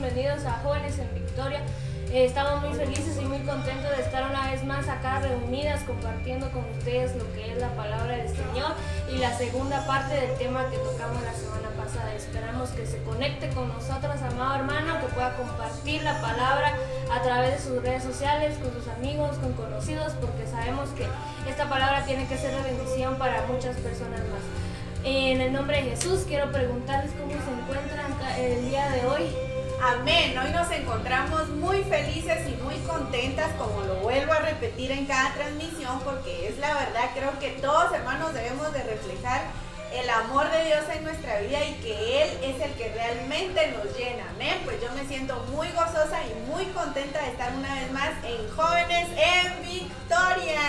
bienvenidos a Jóvenes en Victoria. Eh, estamos muy felices y muy contentos de estar una vez más acá reunidas compartiendo con ustedes lo que es la palabra del Señor y la segunda parte del tema que tocamos la semana pasada. Esperamos que se conecte con nosotros, amado hermano, que pueda compartir la palabra a través de sus redes sociales, con sus amigos, con conocidos, porque sabemos que esta palabra tiene que ser de bendición para muchas personas más. En el nombre de Jesús quiero preguntarles cómo se encuentran el día de hoy. Amén. Hoy nos encontramos muy felices y muy contentas, como lo vuelvo a repetir en cada transmisión, porque es la verdad, creo que todos hermanos debemos de reflejar el amor de Dios en nuestra vida y que Él es el que realmente nos llena. Amén. Pues yo me siento muy gozosa y muy contenta de estar una vez más en Jóvenes en Victoria.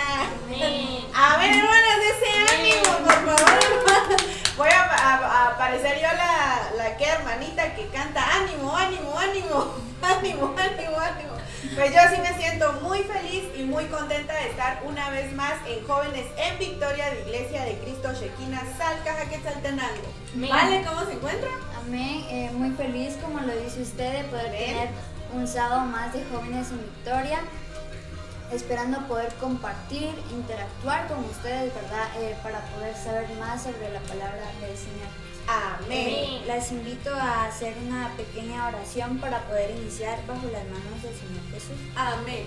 Amén. Amén, hermanas, ese ánimo, por favor. Voy a, aparecer yo la, la que hermanita que canta ánimo, ánimo, ánimo, ánimo, ánimo, ánimo. Pues yo sí me siento muy feliz y muy contenta de estar una vez más en Jóvenes en Victoria de Iglesia de Cristo Shekina Salcaja Quetzaltenango. ¿Vale? ¿Cómo se encuentra? Amén. Eh, muy feliz, como lo dice usted, de poder tener un sábado más de Jóvenes en Victoria. Esperando poder compartir, interactuar con ustedes, ¿verdad? Eh, para poder saber más sobre la palabra del Señor. Amén. Las invito a hacer una pequeña oración para poder iniciar bajo las manos del Señor Jesús. Amén.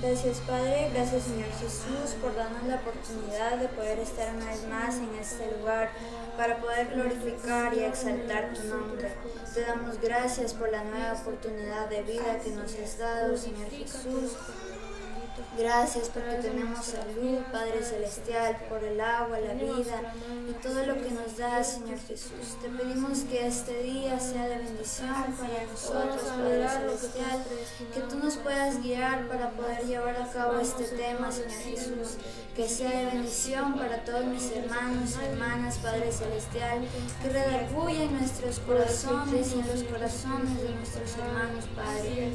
Gracias Padre, gracias Señor Jesús por darnos la oportunidad de poder estar una vez más en este lugar para poder glorificar y exaltar tu nombre. Te damos gracias por la nueva oportunidad de vida que nos has dado, Señor Jesús. Gracias porque tenemos salud, Padre Celestial, por el agua, la vida y todo lo que nos da, Señor Jesús. Te pedimos que este día sea de bendición para nosotros, Padre Celestial, que tú nos puedas guiar para poder llevar a cabo este tema, Señor Jesús. Que sea de bendición para todos mis hermanos y hermanas, Padre Celestial, que redarguya en nuestros corazones y en los corazones de nuestros hermanos, Padre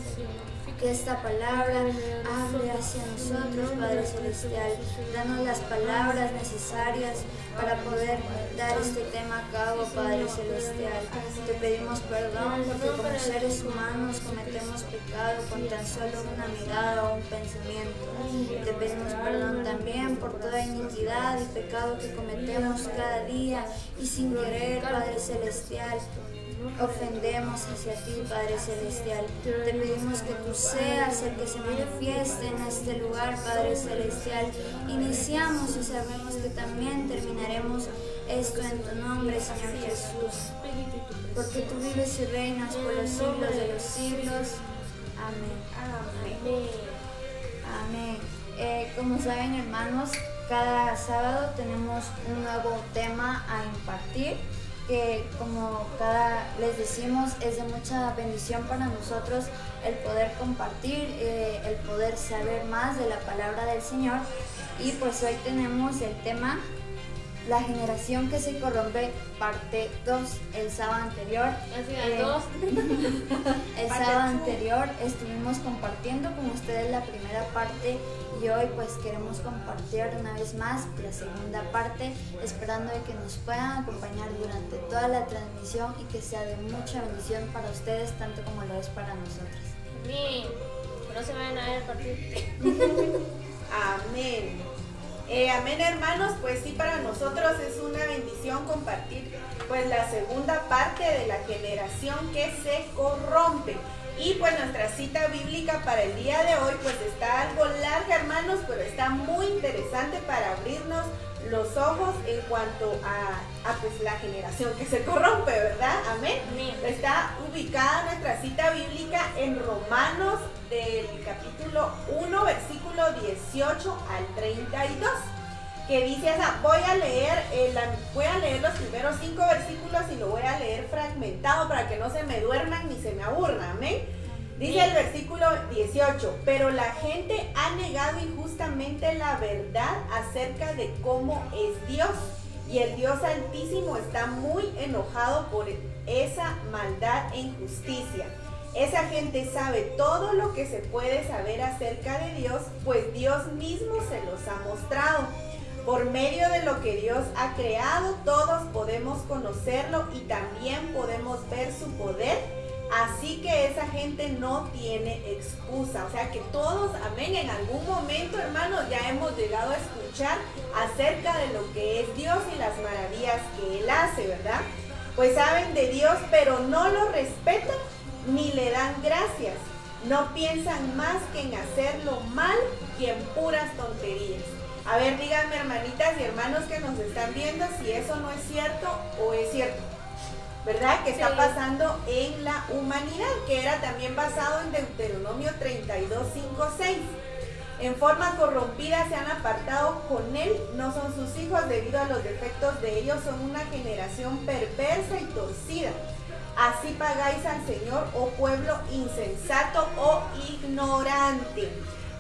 que esta palabra hable hacia nosotros, Padre Celestial. Danos las palabras necesarias para poder dar este tema a cabo, Padre Celestial. Te pedimos perdón porque como seres humanos cometemos pecado con tan solo una mirada o un pensamiento. Te pedimos perdón también por toda iniquidad y pecado que cometemos cada día y sin querer, Padre Celestial ofendemos hacia ti, Padre Celestial. Te pedimos que tú seas el que se manifieste en este lugar, Padre Celestial. Iniciamos y sabemos que también terminaremos esto en tu nombre, Señor Jesús. Porque tú vives y reinas por los siglos de los siglos. Amén. Amén. Amén. Eh, como saben, hermanos, cada sábado tenemos un nuevo tema a impartir que como cada les decimos es de mucha bendición para nosotros el poder compartir, eh, el poder saber más de la palabra del Señor. Y pues hoy tenemos el tema La generación que se corrompe, parte 2, el sábado anterior. Eh, el sábado anterior estuvimos compartiendo con ustedes la primera parte y hoy pues queremos compartir una vez más la segunda parte, esperando de que nos puedan acompañar durante toda la transmisión y que sea de mucha bendición para ustedes, tanto como lo es para nosotros. Amén. No se vayan a ver partir. amén. Eh, amén hermanos, pues sí para nosotros es una bendición compartir pues la segunda parte de la generación que se corrompe. Y pues nuestra cita bíblica para el día de hoy pues está algo larga hermanos, pero está muy interesante para abrirnos los ojos en cuanto a, pues la generación que se corrompe, ¿verdad? Amén. Está ubicada nuestra cita bíblica en Romanos del capítulo 1, versículo 18 al 32 que dice esa, voy a leer voy a leer los primeros cinco versículos y lo voy a leer fragmentado para que no se me duerman ni se me aburran, amén. Dice el versículo 18, pero la gente ha negado injustamente la verdad acerca de cómo es Dios. Y el Dios Altísimo está muy enojado por esa maldad e injusticia. Esa gente sabe todo lo que se puede saber acerca de Dios, pues Dios mismo se los ha mostrado. Por medio de lo que Dios ha creado, todos podemos conocerlo y también podemos ver su poder Así que esa gente no tiene excusa. O sea que todos, amén, en algún momento, hermanos, ya hemos llegado a escuchar acerca de lo que es Dios y las maravillas que Él hace, ¿verdad? Pues saben de Dios, pero no lo respetan ni le dan gracias. No piensan más que en hacer lo mal y en puras tonterías. A ver, díganme hermanitas y hermanos que nos están viendo si eso no es cierto o es cierto. ¿Verdad? Que está pasando en la humanidad, que era también basado en Deuteronomio 32, 5, 6. En forma corrompida se han apartado con él, no son sus hijos debido a los defectos de ellos, son una generación perversa y torcida. Así pagáis al Señor, oh pueblo insensato o ignorante.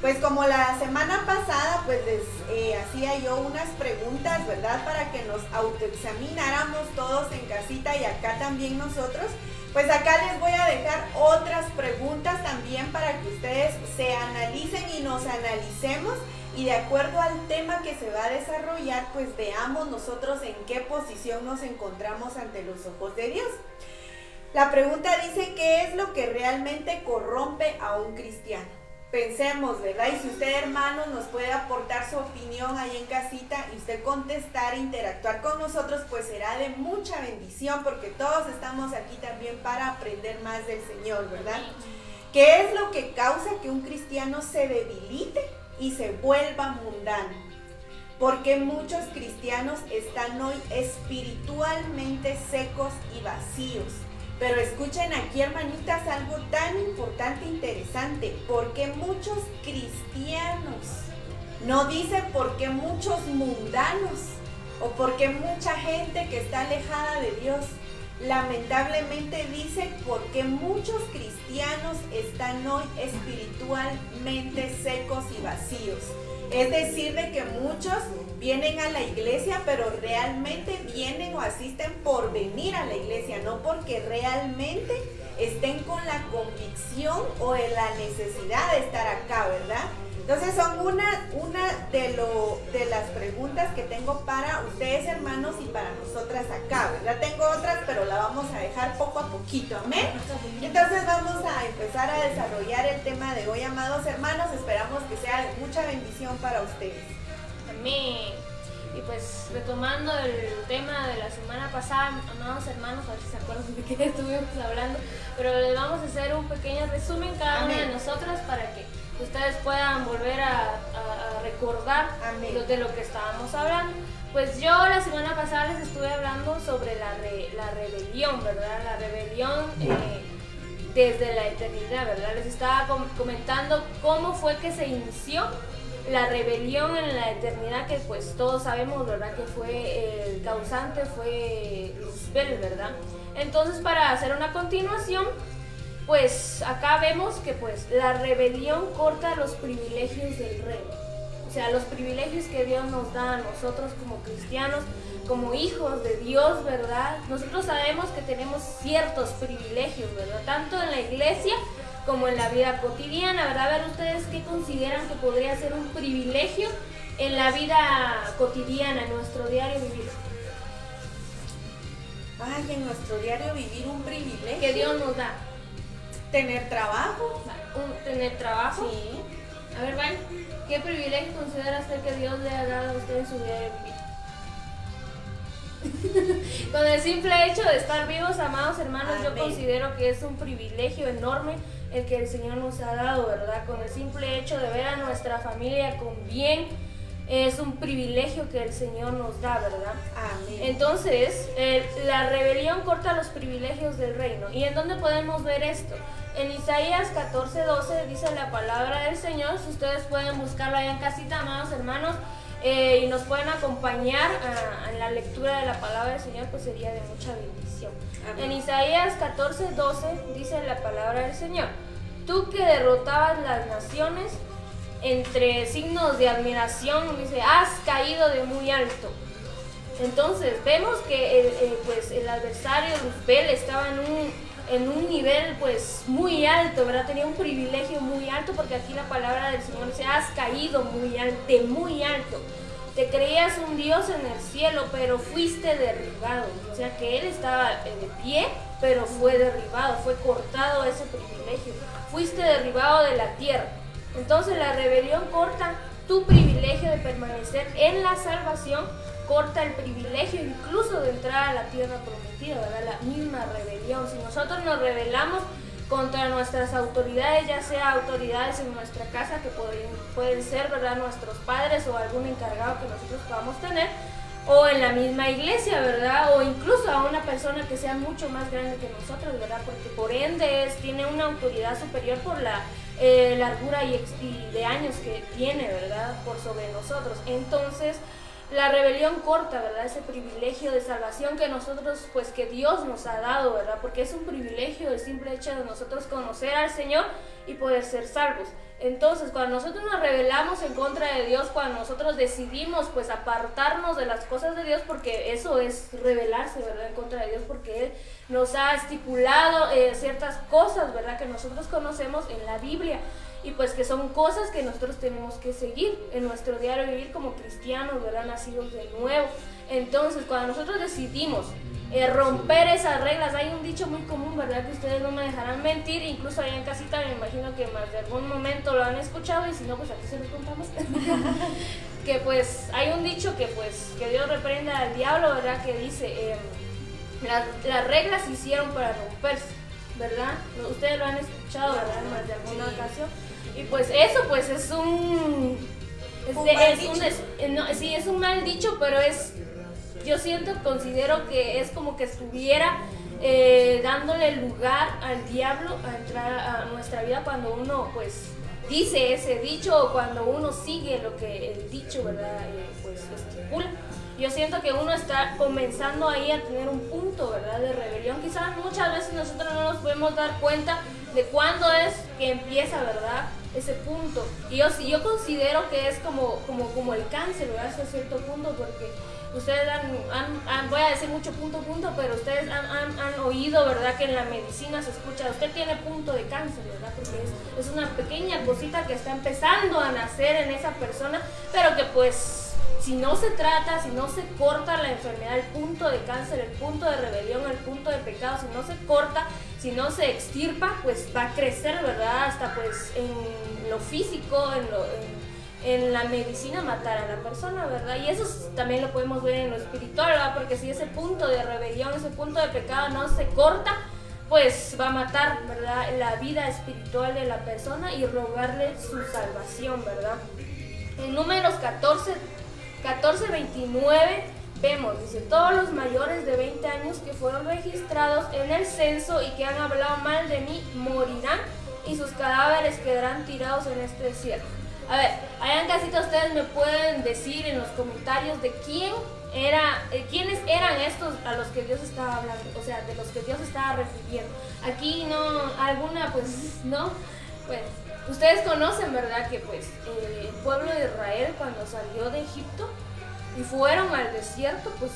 Pues como la semana pasada, pues les eh, hacía yo unas preguntas, ¿verdad? Para que nos autoexamináramos todos en casita y acá también nosotros. Pues acá les voy a dejar otras preguntas también para que ustedes se analicen y nos analicemos y de acuerdo al tema que se va a desarrollar, pues veamos nosotros en qué posición nos encontramos ante los ojos de Dios. La pregunta dice, ¿qué es lo que realmente corrompe a un cristiano? Pensemos, ¿verdad? Y si usted, hermano, nos puede aportar su opinión ahí en casita y usted contestar, interactuar con nosotros, pues será de mucha bendición porque todos estamos aquí también para aprender más del Señor, ¿verdad? ¿Qué es lo que causa que un cristiano se debilite y se vuelva mundano? Porque muchos cristianos están hoy espiritualmente secos y vacíos pero escuchen aquí, hermanitas, algo tan importante, e interesante, porque muchos cristianos, no dice porque muchos mundanos o porque mucha gente que está alejada de Dios, lamentablemente dice porque muchos cristianos están hoy espiritualmente secos y vacíos. Es decir, de que muchos vienen a la iglesia, pero realmente vienen o asisten por venir a la iglesia, no porque realmente estén con la convicción o en la necesidad de estar acá, ¿verdad? Entonces son una, una de, lo, de las preguntas que tengo para ustedes hermanos y para nosotras acá, ¿verdad? Tengo otras, pero la vamos a dejar poco a poquito, amén. Entonces vamos a empezar a desarrollar el tema de hoy, amados hermanos. Esperamos que sea de mucha bendición para ustedes. Amén. Y pues retomando el tema de la semana pasada, amados hermanos, a ver si se acuerdan de qué estuvimos hablando, pero les vamos a hacer un pequeño resumen cada una de nosotras para que ustedes puedan volver a, recordar de lo que estábamos hablando. Pues yo la semana pasada les estuve hablando sobre la, la rebelión, ¿verdad? La rebelión eh, desde la eternidad, ¿verdad? Les estaba comentando cómo fue que se inició la rebelión en la eternidad, que pues todos sabemos, ¿verdad? Que fue el causante, fue Luzbel, ¿verdad? Entonces, para hacer una continuación, pues acá vemos que pues la rebelión corta los privilegios del rey. O sea, los privilegios que Dios nos da a nosotros como cristianos, como hijos de Dios, ¿verdad? Nosotros sabemos que tenemos ciertos privilegios, ¿verdad? Tanto en la iglesia como en la vida cotidiana, ¿verdad? A ver ustedes qué consideran que podría ser un privilegio en la vida cotidiana, en nuestro diario vivir. Ay, en nuestro diario vivir un privilegio. Que Dios nos da. Tener trabajo. tener trabajo. Sí. A ver, Van, ¿qué privilegio considera usted que Dios le ha dado a usted en su vivir? Con el simple hecho de estar vivos, amados hermanos, yo considero que es un privilegio enorme el que el Señor nos ha dado, ¿verdad? Con el simple hecho de ver a nuestra familia con bien, es un privilegio que el Señor nos da, ¿verdad? Amén. Entonces, la rebelión corta los privilegios del reino. ¿Y en dónde podemos ver esto? En Isaías 14, 12 dice la palabra del Señor. Si ustedes pueden buscarlo allá en casita, amados hermanos, eh, y nos pueden acompañar ah, en la lectura de la palabra del Señor, pues sería de mucha bendición. En Isaías 14, 12 dice la palabra del Señor. Tú que derrotabas las naciones, entre signos de admiración, dice, has caído de muy alto. Entonces, vemos que el, pues, el adversario estaba en un, en un nivel pues muy alto, ¿verdad? Tenía un privilegio muy alto porque aquí la palabra del Señor dice, has caído muy alto, muy alto. te creías un Dios en el cielo, pero fuiste derribado. O sea que Él estaba de pie, pero fue derribado, fue cortado ese privilegio. Fuiste derribado de la tierra. Entonces la rebelión corta tu privilegio de permanecer en la salvación, corta el privilegio incluso de entrar a la tierra prometida, ¿verdad? La misma rebelión. Si nosotros nos rebelamos, contra nuestras autoridades, ya sea autoridades en nuestra casa, que pueden, pueden ser ¿verdad? nuestros padres o algún encargado que nosotros podamos tener, o en la misma iglesia, ¿verdad? O incluso a una persona que sea mucho más grande que nosotros, ¿verdad? Porque por ende es, tiene una autoridad superior por la eh, largura y, y de años que tiene, ¿verdad? Por sobre nosotros. Entonces, la rebelión corta, ¿verdad? Ese privilegio de salvación que nosotros, pues que Dios nos ha dado, ¿verdad? Porque es un privilegio el simple hecho de nosotros conocer al Señor y poder ser salvos. Entonces, cuando nosotros nos rebelamos en contra de Dios, cuando nosotros decidimos pues apartarnos de las cosas de Dios, porque eso es rebelarse, ¿verdad? En contra de Dios, porque Él nos ha estipulado eh, ciertas cosas, ¿verdad? Que nosotros conocemos en la Biblia y pues que son cosas que nosotros tenemos que seguir en nuestro diario vivir como cristianos, ¿verdad? Nacidos de nuevo. Entonces, cuando nosotros decidimos eh, romper esas reglas, hay un dicho muy común, ¿verdad? Que ustedes no me dejarán mentir, incluso allá en casita me imagino que más de algún momento lo han escuchado y si no, pues aquí se los contamos. que pues hay un dicho que pues que Dios reprenda al diablo, ¿verdad? Que dice, em, las reglas se hicieron para romperse, ¿verdad? Ustedes lo han escuchado, ¿verdad? En más de alguna ocasión. Y pues eso pues es un... Es, un no, sí, es un mal dicho, pero es... Yo siento, considero que es como que estuviera eh, dándole lugar al diablo a entrar a nuestra vida cuando uno pues dice ese dicho o cuando uno sigue lo que el dicho, ¿verdad? Eh, pues estipula. Yo siento que uno está comenzando ahí a tener un punto, ¿verdad? De rebelión. Quizás muchas veces nosotros no nos podemos dar cuenta de cuándo es que empieza, ¿verdad? ese punto. Y yo, yo considero que es como, como, como el cáncer, ¿verdad? Hasta cierto punto, porque ustedes han, voy a decir mucho punto, punto, pero ustedes han, han, oído, ¿verdad? Que en la medicina se escucha, usted tiene punto de cáncer, ¿verdad? Porque es, es una pequeña cosita que está empezando a nacer en esa persona, pero que pues si no se trata, si no se corta la enfermedad, el punto de cáncer, el punto de rebelión, el punto de pecado, si no se corta, si no se extirpa, pues va a crecer, ¿verdad? Hasta pues en lo físico, en, lo, en, la medicina matar a la persona, ¿verdad? Y eso también lo podemos ver en lo espiritual, ¿verdad? Porque si ese punto de rebelión, ese punto de pecado no se corta, pues va a matar, ¿verdad? La vida espiritual de la persona y robarle su salvación, ¿verdad? En números 14 1429 vemos, dice, todos los mayores de 20 años que fueron registrados en el censo y que han hablado mal de mí morirán y sus cadáveres quedarán tirados en este desierto. A ver, allá en casita ustedes me pueden decir en los comentarios de quién era, eh, quiénes eran estos a los que Dios estaba hablando, o sea, de los que Dios estaba refiriendo. Aquí no, alguna pues no, bueno, Ustedes conocen, ¿verdad? Que pues eh, el pueblo de Israel cuando salió de Egipto y fueron al desierto, pues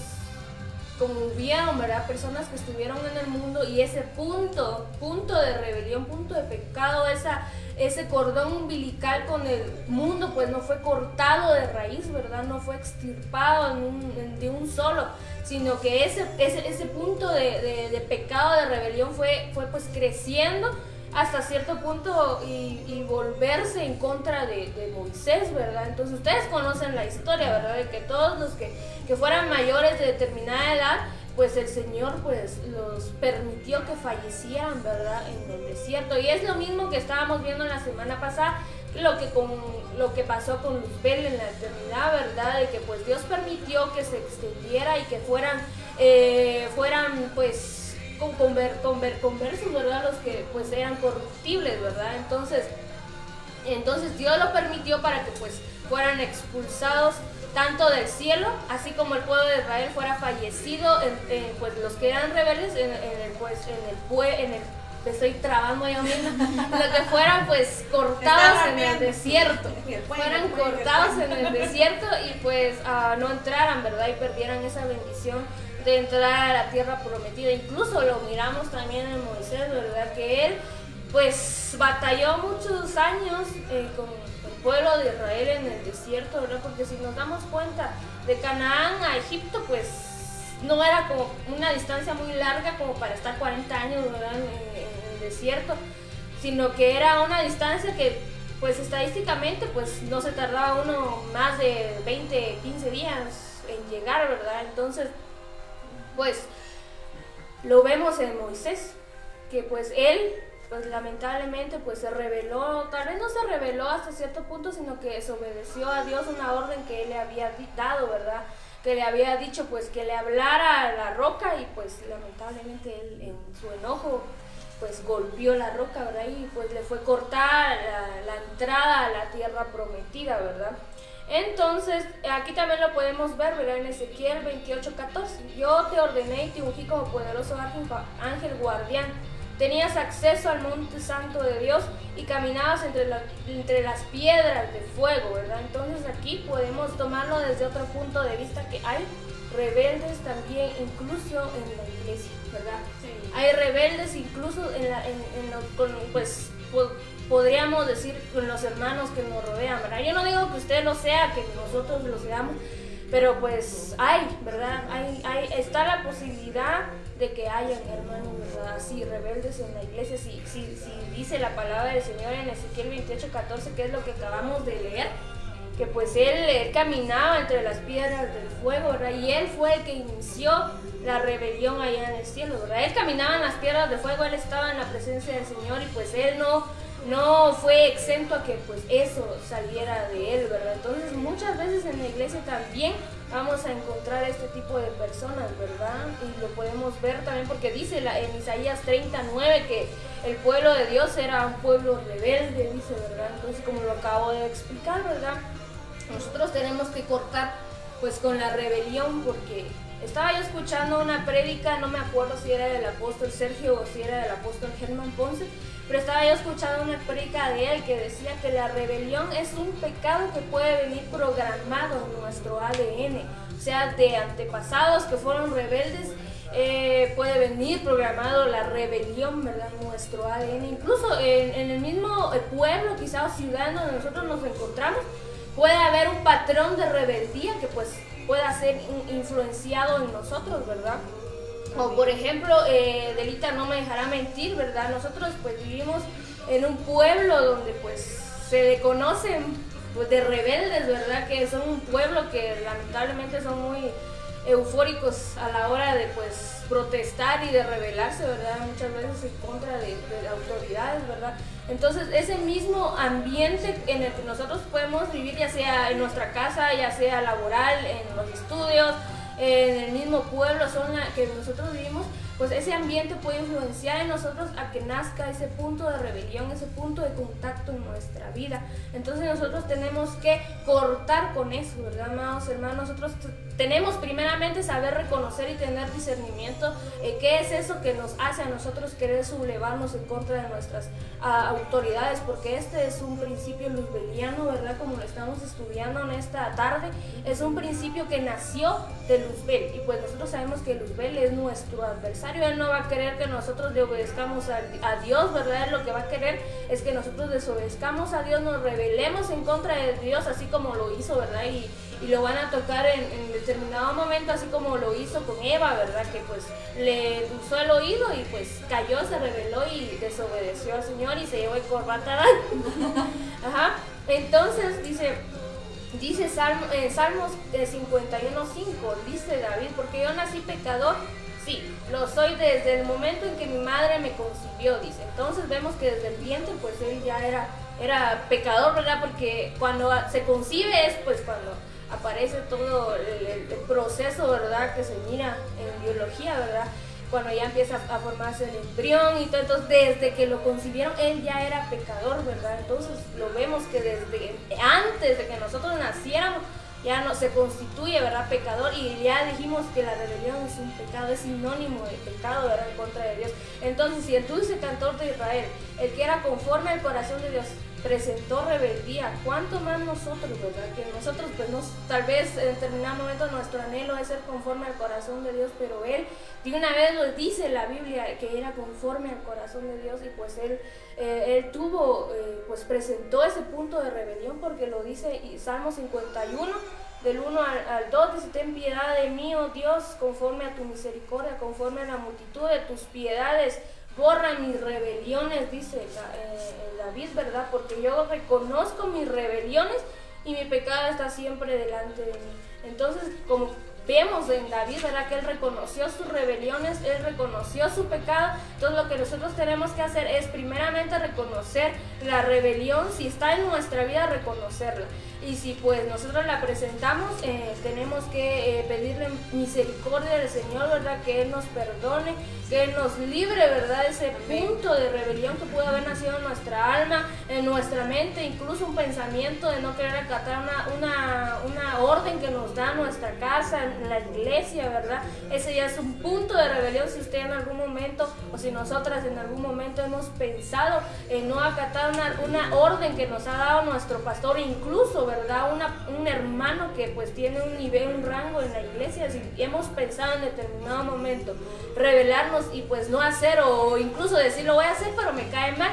como hubieron, ¿verdad? Personas que estuvieron en el mundo y ese punto, punto de rebelión, punto de pecado, esa, ese cordón umbilical con el mundo, pues no fue cortado de raíz, ¿verdad? No fue extirpado de un solo, sino que ese, ese, ese punto de, de, pecado, de rebelión fue, fue pues creciendo hasta cierto punto y, volverse en contra de, Moisés, ¿verdad? Entonces ustedes conocen la historia, ¿verdad? De que todos los que, que fueran mayores de determinada edad, pues el Señor pues los permitió que fallecieran, ¿verdad? En el desierto. Y es lo mismo que estábamos viendo la semana pasada, lo que, con, lo que pasó con Luzbel en la eternidad, ¿verdad? De que pues Dios permitió que se extendiera y que fueran, eh, fueran pues con conver, conver, conversos, ¿verdad? Los que pues eran corruptibles, ¿verdad? Entonces, entonces Dios lo permitió para que pues fueran expulsados tanto del cielo, así como el pueblo de Israel fuera fallecido, en, pues los que eran rebeldes, en, el pues en el en el estoy trabando yo misma, lo que fueran pues cortados en el desierto, fueran cortados en el desierto y pues uh, no entraran, ¿verdad? Y perdieran esa bendición de entrar a la tierra prometida. Incluso lo miramos también en Moisés, ¿verdad? Que él pues batalló muchos años eh, con, pueblo de Israel en el desierto, ¿verdad? Porque si nos damos cuenta, de Canaán a Egipto, pues no era como una distancia muy larga como para estar 40 años en el desierto, sino que era una distancia que pues estadísticamente pues no se tardaba uno más de 20, 15 días en llegar, ¿verdad? Entonces, pues lo vemos en Moisés, que pues él pues lamentablemente pues se reveló, tal vez no se reveló hasta cierto punto, sino que desobedeció a Dios una orden que él le había dado, ¿verdad? Que le había dicho pues que le hablara a la roca y pues lamentablemente él en su enojo pues golpeó la roca, ¿verdad? Y pues le fue cortada la entrada a la tierra prometida, ¿verdad? Entonces, aquí también lo podemos ver, ¿verdad? En Ezequiel 28, 14. Yo te ordené y te ungí como poderoso ángel, guardián. Tenías acceso al monte santo de Dios y caminabas entre, entre las piedras de fuego, ¿verdad? Entonces aquí podemos tomarlo desde otro punto de vista que hay rebeldes también incluso en la iglesia, ¿verdad? Hay rebeldes incluso en, la, en, con, pues podríamos decir con los hermanos que nos rodean, ¿verdad? Yo no digo que usted lo sea, que nosotros lo seamos, pero pues hay, ¿verdad? Hay, hay, está la posibilidad de que hayan hermanos, ¿verdad? Así, rebeldes en la iglesia. Si, si, si dice la palabra del Señor en Ezequiel 28, 14, que es lo que acabamos de leer, que pues él, caminaba entre las piedras del fuego, ¿verdad? Y él fue el que inició la rebelión allá en el cielo, ¿verdad? Él caminaba en las piedras de fuego, él estaba en la presencia del Señor y pues él no, no fue exento a que pues eso saliera de él, ¿verdad? Entonces muchas veces en la iglesia también vamos a encontrar este tipo de personas, ¿verdad? Y lo podemos ver también porque dice la, en Isaías 39 que el pueblo de Dios era un pueblo rebelde, dice, ¿verdad? Entonces como lo acabo de explicar, ¿verdad? Nosotros tenemos que cortar pues con la rebelión porque estaba yo escuchando una prédica, no me acuerdo si era del apóstol Sergio o si era del apóstol Germán Ponce, pero estaba yo escuchando una prédica de él que decía que la rebelión es un pecado que puede venir programado en nuestro ADN, o sea, de antepasados que fueron rebeldes. Eh, puede venir programado la rebelión, ¿verdad? Nuestro ADN, incluso en, en el mismo pueblo, quizá o ciudad donde nosotros nos encontramos, puede haber un patrón de rebeldía que pues pueda ser influenciado en nosotros, ¿verdad? O por ejemplo, eh, Delita no me dejará mentir, ¿verdad? Nosotros pues vivimos en un pueblo donde pues se conocen pues, de rebeldes, ¿verdad? Que son un pueblo que lamentablemente son muy eufóricos a la hora de pues protestar y de rebelarse, ¿verdad? Muchas veces en contra de, de autoridades, ¿verdad? Entonces, ese mismo ambiente en el que nosotros podemos vivir, ya sea en nuestra casa, ya sea laboral, en los estudios, en el mismo pueblo, zona que nosotros vivimos, pues ese ambiente puede influenciar en nosotros a que nazca ese punto de rebelión, ese punto de contacto en nuestra vida. Entonces nosotros tenemos que cortar con eso, ¿verdad, amados hermanos? Nosotros tenemos primeramente saber reconocer y tener discernimiento eh, qué es eso que nos hace a nosotros querer sublevarnos en contra de nuestras autoridades, porque este es un principio luzbeliano, ¿verdad? Como lo estamos estudiando en esta tarde, es un principio que nació de Luzbel y pues nosotros sabemos que Luzbel es nuestro adversario, él no va a querer que nosotros le obedezcamos a, Dios, ¿verdad? Lo que va a querer es que nosotros desobedezcamos a Dios, nos rebelemos en contra de Dios, así como lo hizo, ¿verdad? Y, lo van a tocar en, determinado momento, así como lo hizo con Eva, ¿verdad? Que pues le usó el oído y pues cayó, se rebeló y desobedeció al Señor y se llevó el corbata. Ajá. Entonces dice, dice Salmo, eh, Salmos 51.5, dice David, porque yo nací pecador. Sí, lo soy desde el momento en que mi madre me concibió, dice. Entonces vemos que desde el vientre pues él ya era, era pecador, ¿verdad? Porque cuando se concibe es pues cuando aparece todo el, proceso, ¿verdad? Que se mira en biología, ¿verdad? Cuando ya empieza a formarse el embrión y todo, entonces desde que lo concibieron, él ya era pecador, ¿verdad? Entonces lo vemos que desde antes de que nosotros naciéramos, ya no se constituye, ¿verdad? Pecador y ya dijimos que la rebelión es un pecado, es sinónimo de pecado, ¿verdad? En contra de Dios. Entonces, si el dulce cantor de Israel, el que era conforme al corazón de Dios, presentó rebeldía, ¿cuánto más nosotros, verdad? Que nosotros, pues, nos, tal vez en determinado momento nuestro anhelo es ser conforme al corazón de Dios, pero Él de una vez lo dice la Biblia que era conforme al corazón de Dios y pues Él, eh, él tuvo, eh, pues presentó ese punto de rebelión porque lo dice Salmo 51 del 1 al, 2, dice, ten piedad de mí, oh Dios, conforme a tu misericordia, conforme a la multitud de tus piedades, borra mis rebeliones, dice eh, David, ¿verdad? Porque yo reconozco mis rebeliones y mi pecado está siempre delante de mí. Entonces, como vemos en David, ¿verdad? Que él reconoció sus rebeliones, él reconoció su pecado. Entonces lo que nosotros tenemos que hacer es primeramente reconocer la rebelión, si está en nuestra vida, reconocerla. Y si pues nosotros la presentamos, eh, tenemos que eh, pedirle misericordia al Señor, ¿verdad? Que Él nos perdone, que Él nos libre, ¿verdad? Ese punto de rebelión que puede haber nacido en nuestra alma, en nuestra mente, incluso un pensamiento de no querer acatar una, una, una orden que nos da nuestra casa, en la iglesia, ¿verdad? Ese ya es un punto de rebelión si usted en algún momento o si nosotras en algún momento hemos pensado en no acatar una, una orden que nos ha dado nuestro pastor, incluso ¿verdad? un hermano que pues tiene un nivel, un rango en la iglesia, si hemos pensado en determinado momento revelarnos y pues no hacer o incluso decir lo voy a hacer pero me cae mal,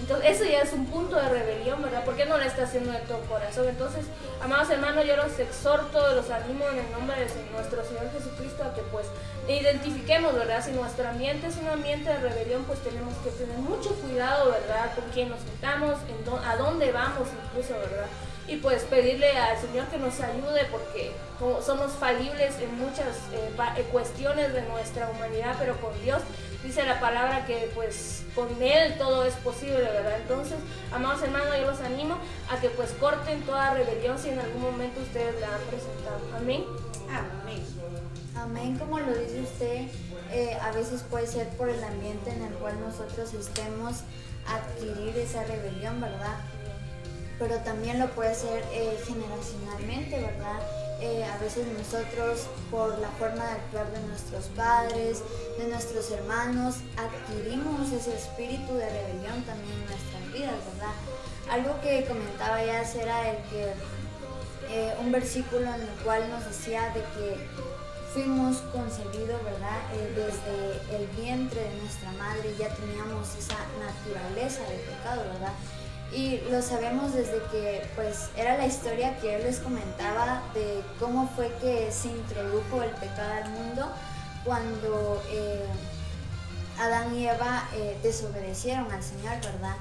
entonces, eso ya es un punto de rebelión, ¿verdad? ¿Por qué no lo está haciendo de todo corazón? Entonces, amados hermanos, yo los exhorto, los animo en el nombre de nuestro Señor Jesucristo a que pues identifiquemos, ¿verdad? Si nuestro ambiente es un ambiente de rebelión, pues tenemos que tener mucho cuidado, ¿verdad? Con quién nos juntamos, a dónde vamos incluso, ¿verdad? Y pues pedirle al Señor que nos ayude porque somos falibles en muchas eh, eh, cuestiones de nuestra humanidad, pero con Dios dice la palabra que pues con Él todo es posible, ¿verdad? Entonces, amados hermanos, yo los animo a que pues corten toda rebelión si en algún momento ustedes la han presentado. Amén. Amén. Amén, como lo dice usted, eh, a veces puede ser por el ambiente en el cual nosotros estemos adquirir esa rebelión, ¿verdad? Pero también lo puede ser eh, generacionalmente, ¿verdad? Eh, a veces nosotros, por la forma de actuar de nuestros padres, de nuestros hermanos, adquirimos ese espíritu de rebelión también en nuestras vidas, ¿verdad? Algo que comentaba ya era el que eh, un versículo en el cual nos decía de que fuimos concebidos, ¿verdad? desde el vientre de nuestra madre ya teníamos esa naturaleza de pecado, ¿verdad? Y lo sabemos desde que pues era la historia que él les comentaba de cómo fue que se introdujo el pecado al mundo cuando eh, Adán y Eva eh, desobedecieron al Señor, ¿verdad?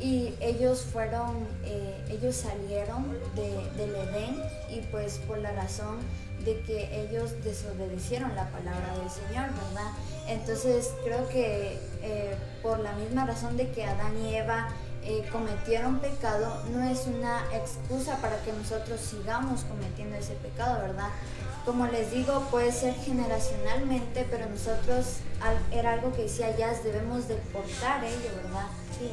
Y ellos fueron, eh, ellos salieron del Edén y pues por la razón de que ellos desobedecieron la palabra del Señor, ¿verdad? Entonces creo que por la misma razón de que Adán y Eva eh, cometieron pecado no es una excusa para que nosotros sigamos cometiendo ese pecado, ¿verdad? Como les digo, puede ser generacionalmente, pero nosotros, era algo que decía ya debemos de portar ello, ¿verdad? Sí.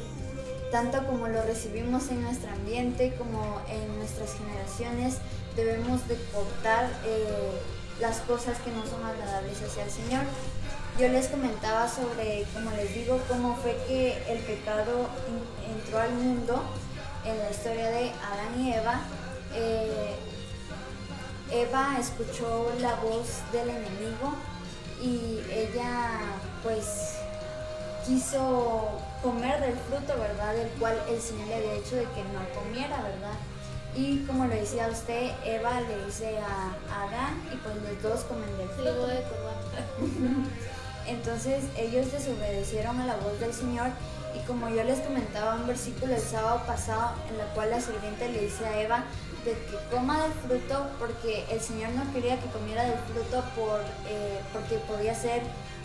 Tanto como lo recibimos en nuestro ambiente, como en nuestras generaciones, debemos de portar eh, las cosas que no son agradables hacia el Señor yo les comentaba sobre, como les digo, cómo fue que el pecado entró al mundo en la historia de Adán y Eva. Eh, Eva escuchó la voz del enemigo y ella pues quiso comer del fruto, ¿verdad? Del cual el Señor le había dicho de que no comiera, ¿verdad? Y como le decía usted, Eva le dice a Adán y pues los dos comen del fruto. Entonces ellos desobedecieron a la voz del Señor y como yo les comentaba un versículo el sábado pasado en la cual la sirvienta le dice a Eva de que coma del fruto porque el Señor no quería que comiera del fruto por, eh, porque podía ser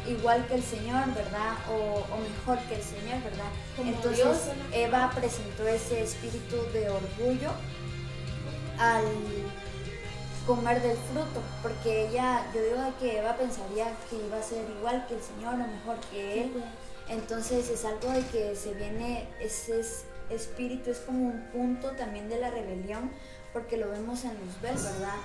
igual que el Señor, ¿verdad? O, mejor que el Señor, ¿verdad? Entonces Eva presentó ese espíritu de orgullo al comer del fruto, porque ella, yo digo que Eva pensaría que iba a ser igual que el Señor o mejor que Él. Entonces es algo de que se viene, ese espíritu es como un punto también de la rebelión, porque lo vemos en Luzbel, ¿verdad?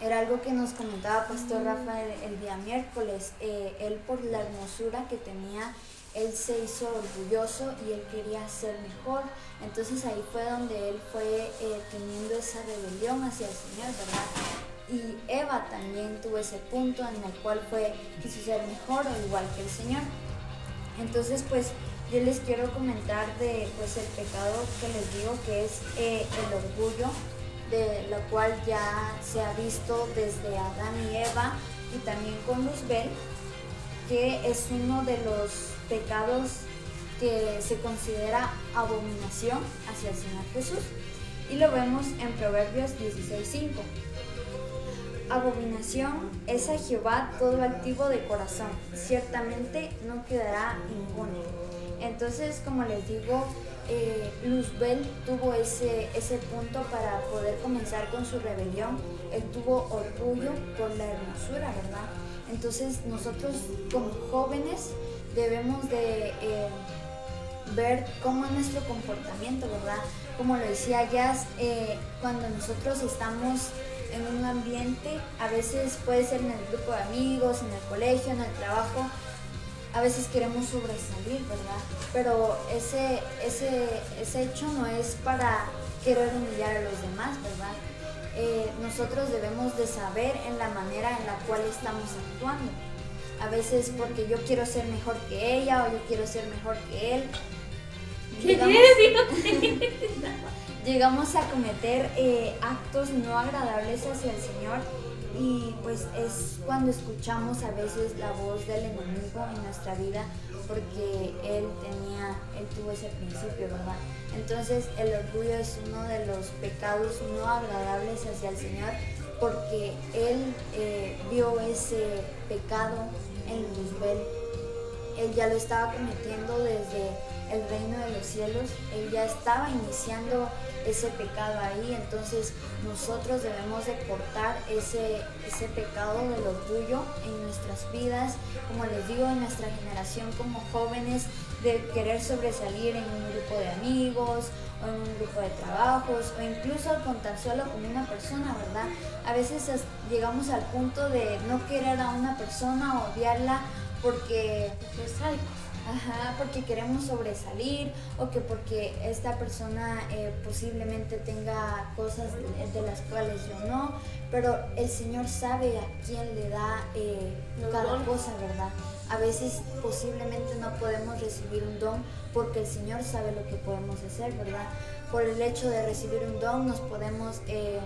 Era algo que nos comentaba Pastor Rafa el, día miércoles. Eh, él por la hermosura que tenía él se hizo orgulloso y él quería ser mejor. Entonces ahí fue donde él fue eh, teniendo esa rebelión hacia el Señor, ¿verdad? Y Eva también tuvo ese punto en el cual fue, quiso ser mejor o igual que el Señor. Entonces pues yo les quiero comentar de pues el pecado que les digo que es eh, el orgullo, de lo cual ya se ha visto desde Adán y Eva y también con Luzbel, que es uno de los pecados que se considera abominación hacia el Señor Jesús. Y lo vemos en Proverbios 16.5. Abominación es a Jehová todo altivo de corazón, ciertamente no quedará impune. Entonces, como les digo, eh, Luzbel tuvo ese, ese punto para poder comenzar con su rebelión. Él tuvo orgullo por la hermosura, ¿verdad? Entonces nosotros como jóvenes debemos de eh, ver cómo es nuestro comportamiento, ¿verdad? Como lo decía Jazz, eh, cuando nosotros estamos en un ambiente, a veces puede ser en el grupo de amigos, en el colegio, en el trabajo, a veces queremos sobresalir, ¿verdad? Pero ese, ese, ese hecho no es para querer humillar a los demás, ¿verdad? Eh, nosotros debemos de saber en la manera en la cual estamos actuando. A veces porque yo quiero ser mejor que ella o yo quiero ser mejor que él. Llegamos, llegamos a cometer eh, actos no agradables hacia el Señor y pues es cuando escuchamos a veces la voz del enemigo en nuestra vida porque él tenía, él tuvo ese principio, ¿verdad? Entonces el orgullo es uno de los pecados no agradables hacia el Señor porque él eh, vio ese pecado en Luzbel. Él ya lo estaba cometiendo desde el reino de los cielos, él ya estaba iniciando ese pecado ahí, entonces nosotros debemos de cortar ese, ese pecado del orgullo en nuestras vidas, como les digo, en nuestra generación como jóvenes, de querer sobresalir en un grupo de amigos o en un grupo de trabajos o incluso con tan solo con una persona, ¿verdad? A veces llegamos al punto de no querer a una persona o odiarla porque... Ajá, porque queremos sobresalir o que porque esta persona eh, posiblemente tenga cosas de, las cuales yo no, pero el Señor sabe a quién le da eh, cada cosa, ¿verdad? A veces posiblemente no podemos recibir un don porque el Señor sabe lo que podemos hacer, ¿verdad? Por el hecho de recibir un don nos podemos... Eh,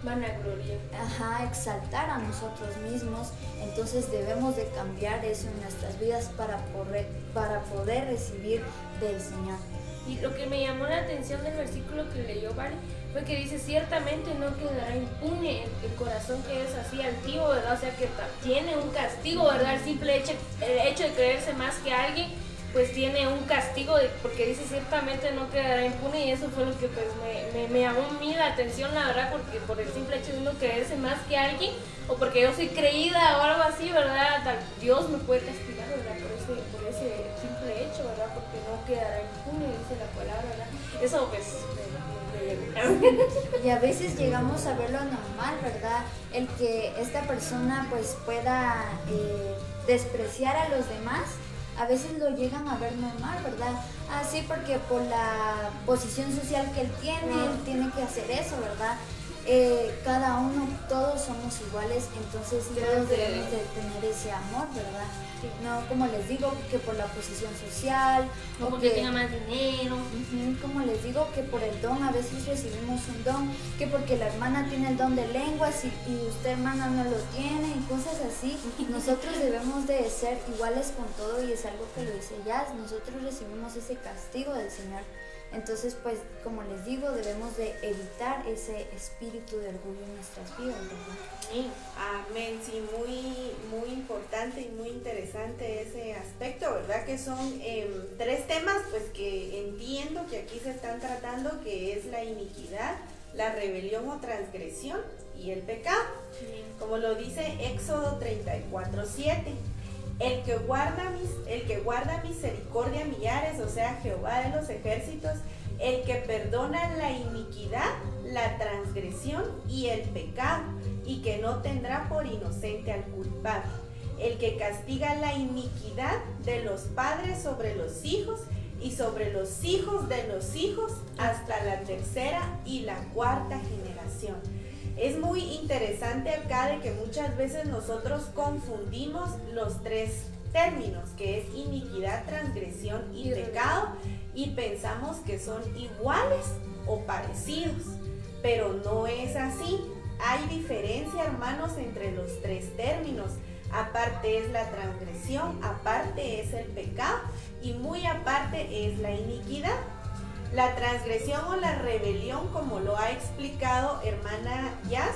Vanagloria. Ajá, exaltar a nosotros mismos. Entonces debemos de cambiar eso en nuestras vidas para poder, para poder recibir del Señor. Y lo que me llamó la atención del versículo que leyó Vale fue que dice, ciertamente no quedará impune el, corazón que es así altivo, ¿verdad? O sea, que tiene un castigo, ¿verdad? El simple hecho, el hecho de creerse más que alguien pues tiene un castigo de, porque dice ciertamente no quedará impune y eso fue lo que pues me, me, llamó a mí la atención la verdad porque por el simple hecho de uno creerse más que alguien o porque yo soy creída o algo así, ¿verdad? Dios me puede castigar, ¿verdad? Por ese, por ese simple hecho, ¿verdad? Porque no quedará impune, dice la palabra, ¿verdad? Eso pues y a veces llegamos a verlo normal, ¿verdad? El que esta persona pues pueda eh, despreciar a los demás a veces lo llegan a ver normal, ¿verdad? Así porque por la posición social que él tiene, él tiene que hacer eso, ¿verdad? Eh, cada uno, todos somos iguales, entonces todos debemos de tener ese amor, ¿verdad? No, como les digo, que por la posición social. O porque tenga más dinero. como les digo, que por el don, a veces recibimos un don, que porque la hermana tiene el don de lenguas y, y usted hermana no lo tiene y cosas así. Nosotros debemos de ser iguales con todo y es algo que lo dice ya, nosotros recibimos ese castigo del Señor. Entonces, pues, como les digo, debemos de evitar ese espíritu de orgullo en nuestras vidas, ¿verdad? Amén, sí, muy, muy importante y muy interesante ese aspecto, ¿verdad? Que son em, tres temas, pues, que entiendo que aquí se están tratando, que es la iniquidad, la rebelión o transgresión y el pecado. Como lo dice Éxodo 34, 7 el que guarda, el que guarda misericordia millares, o sea, Jehová de los ejércitos, el que perdona la iniquidad, la transgresión y el pecado, y que no tendrá por inocente al culpable. el que castiga la iniquidad de los padres sobre los hijos y sobre los hijos de los hijos hasta la tercera y la cuarta generación. Es muy interesante acá de que muchas veces nosotros confundimos los tres términos, que es iniquidad, transgresión y pecado, y pensamos que son iguales o parecidos, pero no es así. Hay diferencia, hermanos, entre los tres términos. Aparte es la transgresión, aparte es el pecado y muy aparte es la iniquidad. La transgresión o la rebelión, como lo ha explicado hermana Yas,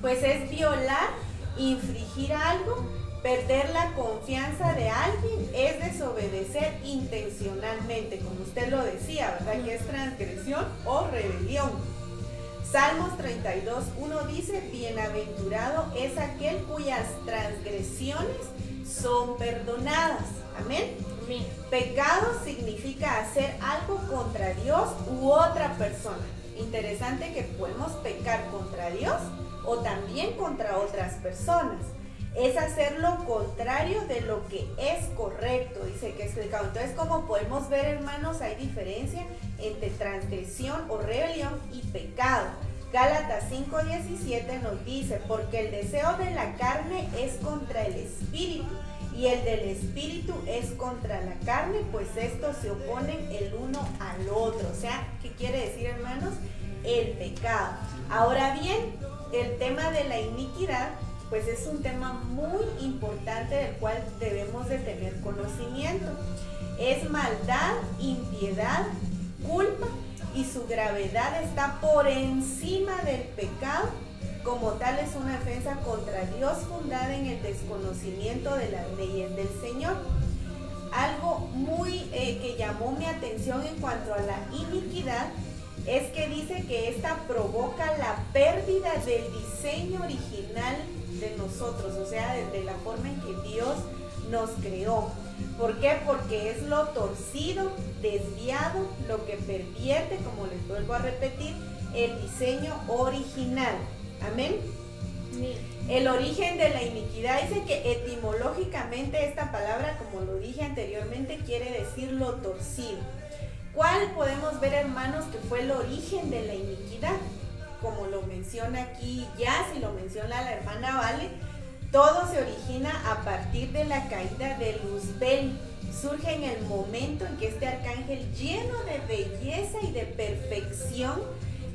pues es violar, infringir algo, perder la confianza de alguien, es desobedecer intencionalmente, como usted lo decía, ¿verdad? Que es transgresión o rebelión. Salmos 32, 1 dice, bienaventurado es aquel cuyas transgresiones son perdonadas. Amén. Pecado significa hacer algo contra Dios u otra persona. Interesante que podemos pecar contra Dios o también contra otras personas. Es hacer lo contrario de lo que es correcto, dice que es pecado. Entonces, como podemos ver, hermanos, hay diferencia entre transgresión o rebelión y pecado. Gálatas 5:17 nos dice, porque el deseo de la carne es contra el espíritu y el del espíritu es contra la carne, pues estos se oponen el uno al otro. O sea, ¿qué quiere decir hermanos? El pecado. Ahora bien, el tema de la iniquidad, pues es un tema muy importante del cual debemos de tener conocimiento. Es maldad, impiedad, culpa y su gravedad está por encima del pecado como tal es una defensa contra Dios fundada en el desconocimiento de las leyes del Señor. Algo muy eh, que llamó mi atención en cuanto a la iniquidad es que dice que esta provoca la pérdida del diseño original de nosotros, o sea, desde la forma en que Dios nos creó. ¿Por qué? Porque es lo torcido, desviado, lo que pervierte, como les vuelvo a repetir, el diseño original. Amén. El origen de la iniquidad dice que etimológicamente esta palabra, como lo dije anteriormente, quiere decir lo torcido. ¿Cuál podemos ver, hermanos, que fue el origen de la iniquidad? Como lo menciona aquí ya, si lo menciona la hermana Vale, todo se origina a partir de la caída de Luzbel. Surge en el momento en que este arcángel lleno de belleza y de perfección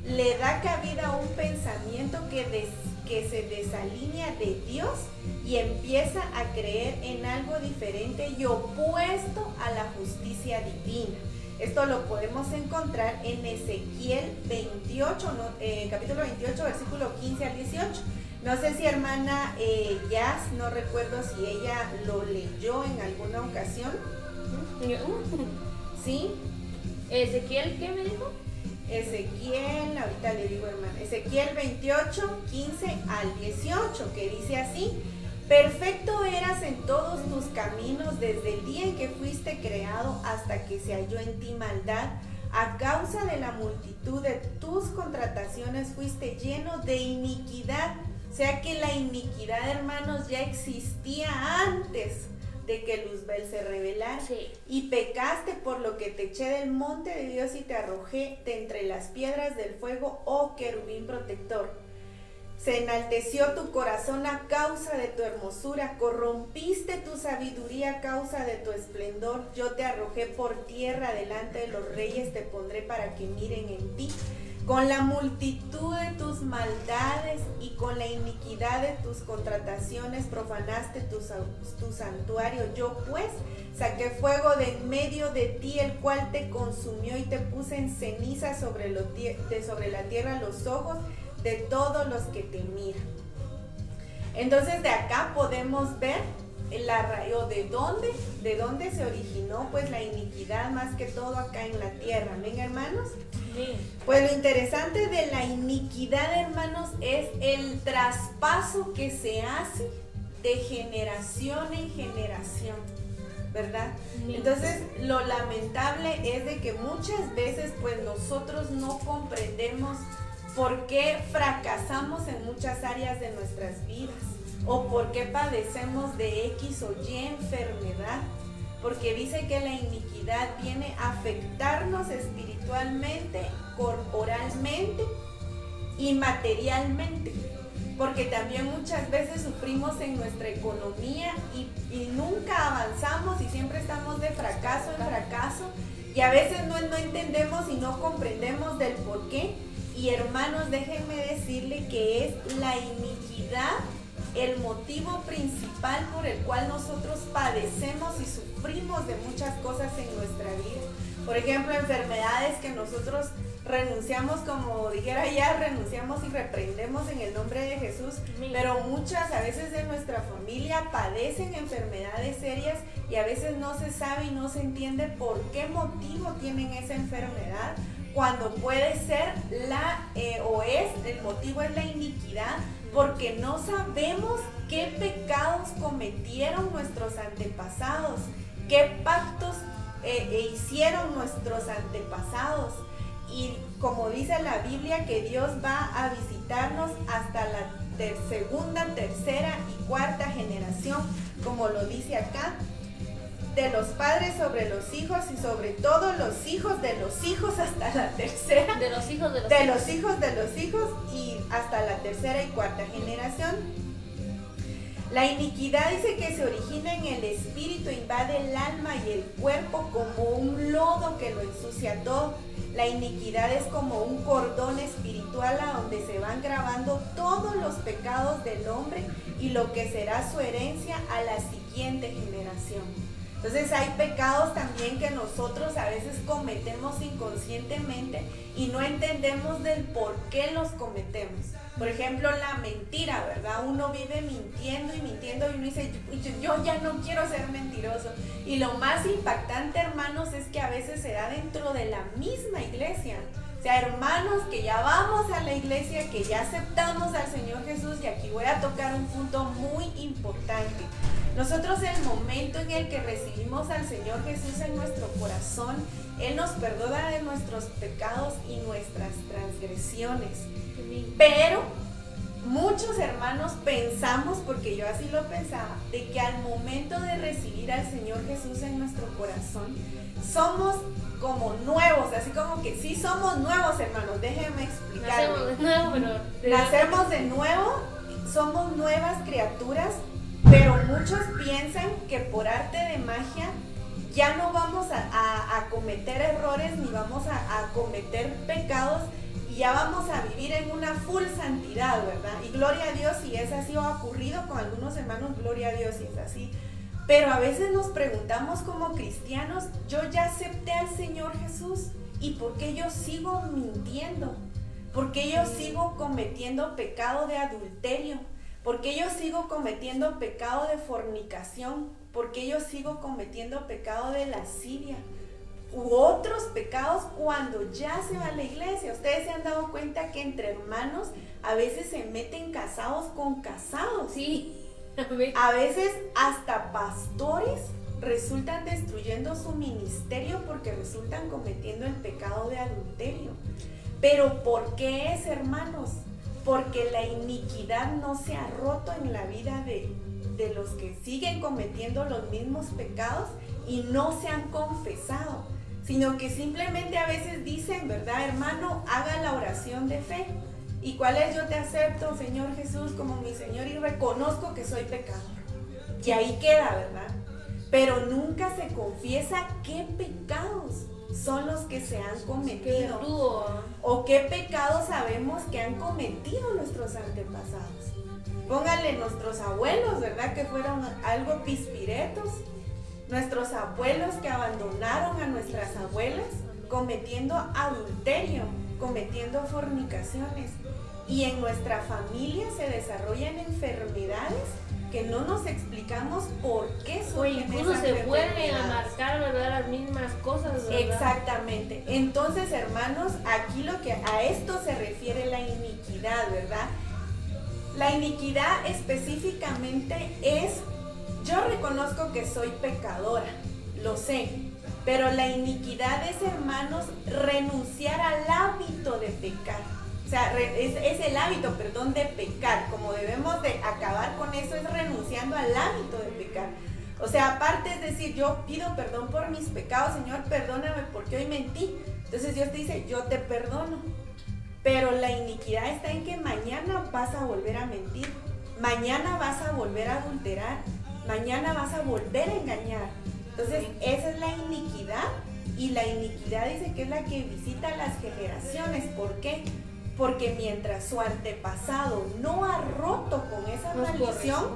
le da cabida a un pensamiento que, que se desalinea de Dios y empieza a creer en algo diferente y opuesto a la justicia divina. Esto lo podemos encontrar en Ezequiel 28, eh, capítulo 28, versículo 15 al 18. No sé si hermana eh, Jazz, no recuerdo si ella lo leyó en alguna ocasión. ¿Sí? ¿Ezequiel qué me dijo? Ezequiel, ahorita le digo hermano, Ezequiel 28, 15 al 18, que dice así, perfecto eras en todos tus caminos desde el día en que fuiste creado hasta que se halló en ti maldad. A causa de la multitud de tus contrataciones fuiste lleno de iniquidad. O sea que la iniquidad, hermanos, ya existía antes de que Luzbel se revelara. Y pecaste por lo que te eché del monte de Dios y te arrojé de entre las piedras del fuego, oh querubín protector. Se enalteció tu corazón a causa de tu hermosura, corrompiste tu sabiduría a causa de tu esplendor. Yo te arrojé por tierra delante de los reyes, te pondré para que miren en ti. Con la multitud de tus maldades y con la iniquidad de tus contrataciones profanaste tu, santuario. Yo pues saqué fuego de en medio de ti, el cual te consumió y te puse en ceniza sobre, la tierra los ojos de todos los que te miran. Entonces de acá podemos ver la raíz, de dónde, de dónde se originó pues la iniquidad más que todo acá en la tierra. ¿Ven hermanos? Pues lo interesante de la iniquidad, hermanos, es el traspaso que se hace de generación en generación, ¿verdad? Entonces, lo lamentable es de que muchas veces, pues nosotros no comprendemos por qué fracasamos en muchas áreas de nuestras vidas. O por qué padecemos de X o Y enfermedad. Porque dice que la iniquidad viene a afectarnos espiritualmente, corporalmente y materialmente. Porque también muchas veces sufrimos en nuestra economía y, nunca avanzamos y siempre estamos de fracaso en fracaso. Y a veces no, no entendemos y no comprendemos del por qué. Y hermanos, déjenme decirle que es la iniquidad el motivo principal por el cual nosotros padecemos y sufrimos de muchas cosas en nuestra vida. Por ejemplo, enfermedades que nosotros renunciamos, como dijera ya, renunciamos y reprendemos en el nombre de Jesús, pero muchas a veces de nuestra familia padecen enfermedades serias y a veces no se sabe y no se entiende por qué motivo tienen esa enfermedad, cuando puede ser la eh, o es, el motivo es la iniquidad, porque no sabemos qué pecados cometieron nuestros antepasados, qué pactos eh, e hicieron nuestros antepasados. Y como dice la Biblia, que Dios va a visitarnos hasta la segunda, tercera y cuarta generación, como lo dice acá, de los padres sobre los hijos y sobre todo los hijos de los hijos hasta la tercera. De los hijos de los de los hijos de los hijos y hasta la tercera y cuarta generación. La iniquidad dice que se origina en el espíritu, invade el alma y el cuerpo como un lodo que lo ensucia todo. La iniquidad es como un cordón espiritual a donde se van grabando todos los pecados del hombre y lo que será su herencia a la siguiente generación. Entonces hay pecados también que nosotros a veces cometemos inconscientemente y no entendemos del por qué los cometemos. Por ejemplo, la mentira, ¿verdad? Uno vive mintiendo y mintiendo y uno dice, yo ya no quiero ser mentiroso. Y lo más impactante, hermanos, es que a veces se da dentro de la misma iglesia. O sea, hermanos que ya vamos a la iglesia, que ya aceptamos al Señor Jesús, y aquí voy a tocar un punto muy importante. Nosotros el momento en el que recibimos al Señor Jesús en nuestro corazón, Él nos perdona de nuestros pecados y nuestras transgresiones. Pero muchos hermanos pensamos, porque yo así lo pensaba, de que al momento de recibir al Señor Jesús en nuestro corazón, somos como nuevos, así como que sí somos nuevos hermanos, déjenme explicar. Nacemos de nuevo, pero... Nacemos de nuevo, somos nuevas criaturas pero muchos piensan que por arte de magia ya no vamos a, cometer errores ni vamos a, cometer pecados y ya vamos a vivir en una full santidad, ¿verdad? Y gloria a Dios si es así o ha ocurrido con algunos hermanos, gloria a Dios si es así. Pero a veces nos preguntamos como cristianos, yo ya acepté al Señor Jesús y ¿por qué yo sigo mintiendo? ¿Por qué yo sigo cometiendo pecado de adulterio? Porque yo sigo cometiendo pecado de fornicación, porque yo sigo cometiendo pecado de lascivia u otros pecados cuando ya se va a la iglesia. Ustedes se han dado cuenta que entre hermanos a veces se meten casados con casados. Sí. A veces hasta pastores resultan destruyendo su ministerio porque resultan cometiendo el pecado de adulterio. Pero ¿por qué es, hermanos? Porque la iniquidad no se ha roto en la vida de, los que siguen cometiendo los mismos pecados y no se han confesado, sino que simplemente a veces dicen, ¿verdad, hermano? Haga la oración de fe. ¿Y cuál es? Yo te acepto, Señor Jesús, como mi Señor y reconozco que soy pecador. Y ahí queda, ¿verdad? Pero nunca se confiesa qué pecados son los que se han cometido. O qué pecados sabemos que han cometido nuestros antepasados. Póngale nuestros abuelos, ¿verdad? Que fueron algo pispiretos. Nuestros abuelos que abandonaron a nuestras abuelas cometiendo adulterio, cometiendo fornicaciones. Y en nuestra familia se desarrollan enfermedades que no nos explicamos por qué son. O incluso se vuelven a marcar, ¿verdad? Las mismas cosas, ¿verdad? Exactamente. Entonces, hermanos, aquí lo que a esto se refiere la iniquidad, ¿verdad? La iniquidad específicamente es, yo reconozco que soy pecadora, lo sé, pero la iniquidad es, hermanos, renunciar al hábito de pecar. Sea, es, es, el hábito, perdón, de pecar. Como debemos de acabar con eso es renunciando al hábito de pecar. O sea, aparte es decir, yo pido perdón por mis pecados, Señor, perdóname porque hoy mentí. Entonces Dios te dice, yo te perdono. Pero la iniquidad está en que mañana vas a volver a mentir, mañana vas a volver a adulterar, mañana vas a volver a engañar. Entonces, esa es la iniquidad y la iniquidad dice que es la que visita las generaciones. ¿Por qué? Porque mientras su antepasado no ha roto con esa maldición,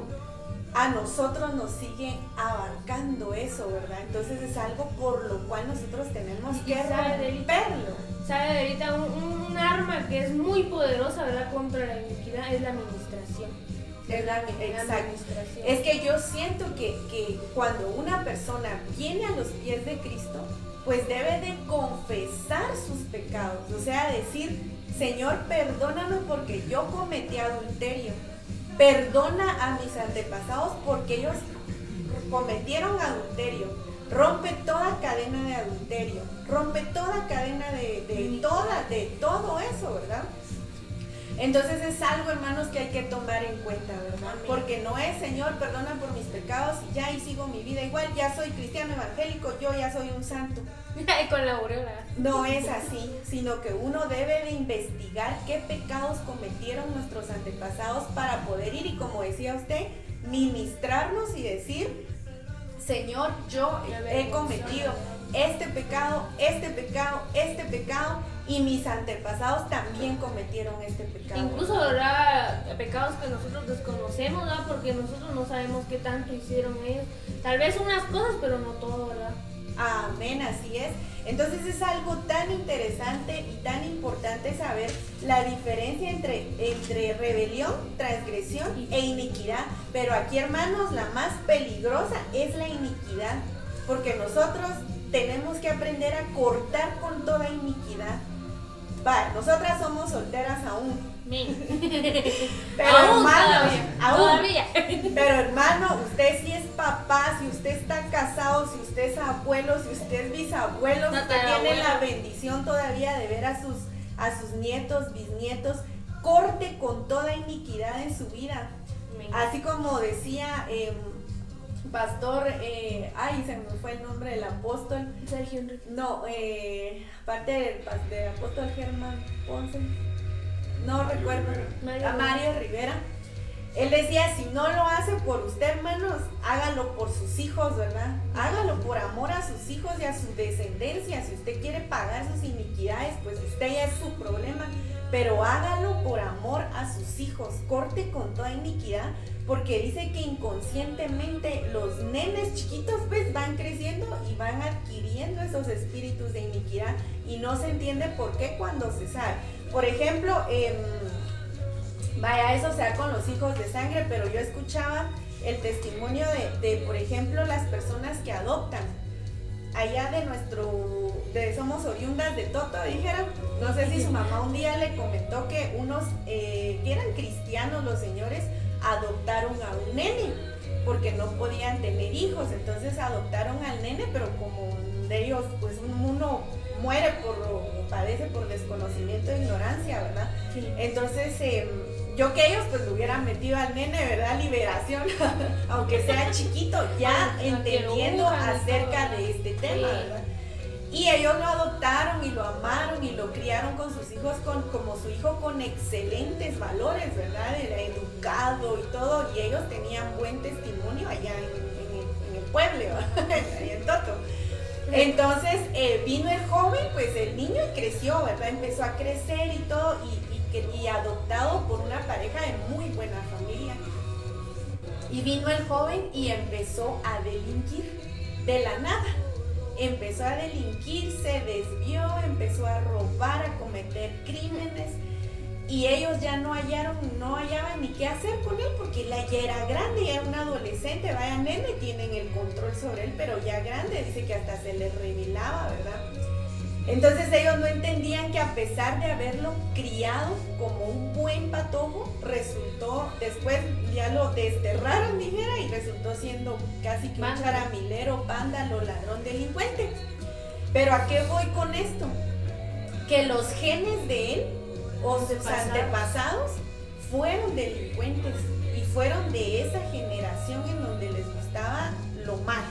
a nosotros nos sigue abarcando eso, ¿verdad? Entonces es algo por lo cual nosotros tenemos que romperlo. Sabe, ahorita un, un, arma que es muy poderosa, ¿verdad? Contra la iniquidad es la administración. Es la. Es que yo siento que, que cuando una persona viene a los pies de Cristo, pues debe de confesar sus pecados, o sea, decir, Señor, perdóname porque yo cometí adulterio Perdona a mis antepasados porque ellos cometieron adulterio. Rompe toda cadena de adulterio. Rompe toda cadena de, de toda, de todo eso, ¿verdad? Entonces es algo, hermanos, que hay que tomar en cuenta, ¿verdad? Porque no es, Señor, perdona por mis pecados y ya y sigo mi vida igual, ya soy cristiano evangélico, yo ya soy un santo. Con la aureola. No es así, sino que uno debe de investigar qué pecados cometieron nuestros antepasados para poder ir y, como decía usted, ministrarnos y decir, Señor, yo he cometido este pecado, este pecado, este pecado y mis antepasados también cometieron este pecado. Incluso habrá pecados que nosotros desconocemos, ¿verdad? Porque nosotros no sabemos qué tanto hicieron ellos. Tal vez unas cosas, pero no todo, ¿verdad? Amén, así es. Entonces es algo tan interesante y tan importante saber la diferencia entre, entre rebelión, transgresión e iniquidad. Pero aquí, hermanos, la más peligrosa es la iniquidad. Porque nosotros tenemos que aprender a cortar con toda iniquidad Va, nosotras somos solteras aún. pero hermano, aún. Pero hermano, usted sí es papá, si usted está casado, si usted es abuelo, si usted es bisabuelo, si usted tiene la bendición todavía de ver a sus, a sus nietos, bisnietos, corte con toda iniquidad en su vida. Así como decía em, pastor, eh, ay, se me fue el nombre del apóstol. Sergio Enrique. No, eh, parte del, apóstol Germán Ponce. No recuerdo. a Mario Rivera. Él decía, si no lo hace por usted, hermanos, hágalo por sus hijos, ¿verdad? Hágalo por amor a sus hijos y a su descendencia. Si usted quiere pagar sus iniquidades, pues usted ya es su problema. Pero hágalo por amor a sus hijos. Corte con toda iniquidad porque dice que inconscientemente los nenes chiquitos pues van creciendo y van adquiriendo esos espíritus de iniquidad y no se entiende por qué cuando se sabe. Por ejemplo, eh, vaya, eso sea con los hijos de sangre, pero yo escuchaba el testimonio de, por ejemplo, las personas que adoptan. Allá de nuestro, de somos oriundas de Toto, dijeron, no sé si su mamá un día le comentó que unos eh, que eran cristianos los señores, adoptaron a un nene porque no podían tener hijos, entonces adoptaron al nene, pero como de ellos, pues uno muere por, padece por desconocimiento e ignorancia, ¿verdad? Entonces, em, yo que ellos pues lo hubieran metido al nene, ¿verdad? Liberación, aunque sea chiquito, ya entendiendo acerca de este tema, ¿verdad? Y ellos lo adoptaron y lo amaron y lo criaron con sus hijos con, como su hijo con excelentes valores, ¿verdad? Era educado y todo. Y ellos tenían buen testimonio allá en, el, pueblo, ahí en Toto. Entonces eh, vino el joven, pues el niño creció, ¿verdad? Empezó a crecer y todo y, y, adoptado por una pareja de muy buena familia. Y vino el joven y empezó a delinquir de la nada empezó a delinquir, se desvió, empezó a robar, a cometer crímenes y ellos ya no hallaron, no hallaban ni qué hacer con él porque la ya era grande, ya era un adolescente, vaya nene, tienen el control sobre él, pero ya grande, dice que hasta se le revelaba, ¿verdad? Entonces ellos no entendían que a pesar de haberlo criado como un buen patojo, resultó, después ya lo desterraron, dijera, y resultó siendo casi que un charamilero, vándalo, ladrón, delincuente. Pero ¿a qué voy con esto? Que los genes de él, o sus antepasados fueron delincuentes y fueron de esa generación en donde les gustaba lo malo.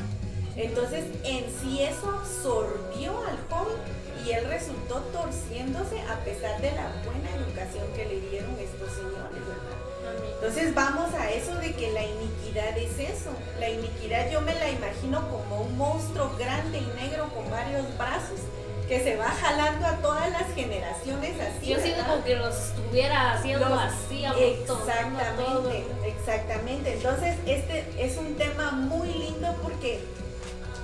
Entonces, en sí eso absorbió al joven y él resultó torciéndose a pesar de la buena educación que le dieron estos señores, ¿verdad? Entonces vamos a eso de que la iniquidad es eso. La iniquidad yo me la imagino como un monstruo grande y negro con varios brazos que se va jalando a todas las generaciones así. Yo siento como que los estuviera haciendo así, Exactamente, exactamente. Entonces, este es un tema muy lindo porque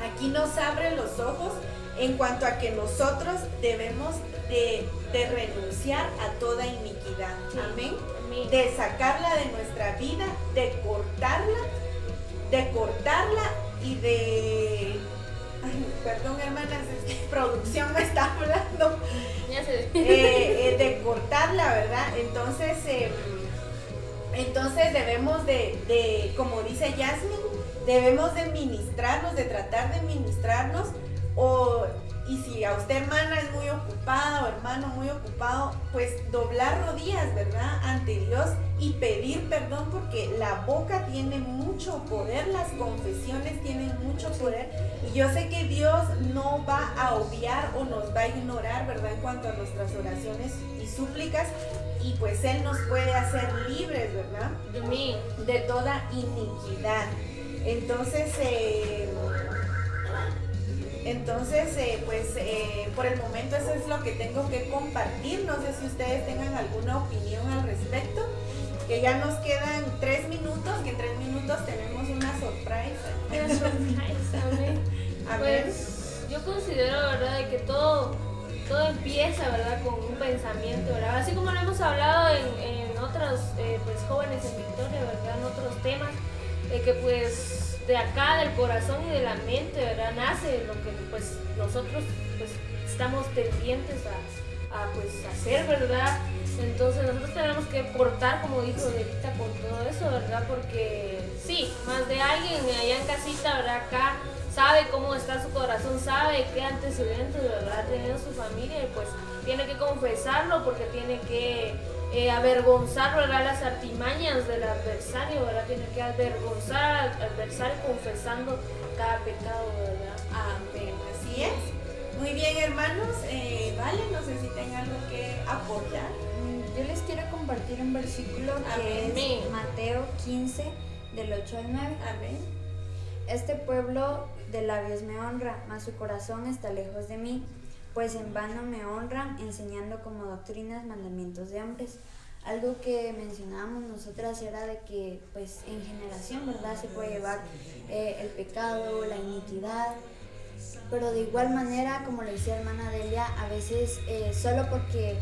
aquí nos abre los ojos en cuanto a que nosotros debemos de, renunciar a toda iniquidad. Amén. De sacarla de nuestra vida, de cortarla, de cortarla y de perdón hermanas, es que producción me está hablando. Eh, eh, de cortarla, ¿verdad? Entonces, em, entonces debemos de, como dice Jasmine, debemos de ministrarnos, de tratar de ministrarnos o y si a usted hermana es muy ocupada o hermano muy ocupado, pues doblar rodillas, ¿verdad? Ante Dios y pedir perdón porque la boca tiene mucho poder, las confesiones tienen mucho poder y yo sé que Dios no va a obviar o nos va a ignorar, ¿verdad? En cuanto a nuestras oraciones y súplicas y pues Él nos puede hacer libres, ¿verdad? De toda iniquidad. Entonces, eh, entonces, eh, pues eh, por el momento eso es lo que tengo que compartir. No sé si ustedes tengan alguna opinión al respecto. Que ya nos quedan tres minutos, que en tres minutos tenemos una sorpresa. Una sorpresa, a ver. Pues yo considero, ¿verdad?, de que todo, todo empieza, ¿verdad?, con un pensamiento, ¿verdad? Así como lo hemos hablado en, en otros, eh, pues, jóvenes en Victoria, de que pues de acá, del corazón y de la mente, ¿verdad? Nace lo que pues nosotros pues estamos tendientes a, pues hacer, ¿verdad? Entonces nosotros tenemos que portar, como dijo Delita, con todo eso, ¿verdad? Porque sí, más de alguien allá en casita, ¿verdad? Acá sabe cómo está su corazón, sabe qué antecedentes, ¿verdad? Ha tenido su familia y pues tiene que confesarlo porque tiene que eh, avergonzar ¿verdad? las artimañas del adversario, ¿verdad? Tiene que avergonzar al adversario confesando cada pecado, ¿verdad? Amén, así es. Muy bien, hermanos. Eh, vale, no sé si tengan algo que apoyar. Mm, yo les quiero compartir un versículo que es Mateo 15, del 8 al 9. Amén. Este pueblo de labios me honra, mas su corazón está lejos de mí pues en vano me honran enseñando como doctrinas mandamientos de hombres. Algo que mencionábamos nosotras era de que pues en generación, ¿verdad? Se puede llevar eh, el pecado, la iniquidad, pero de igual manera, como le decía hermana Delia, a veces eh, solo porque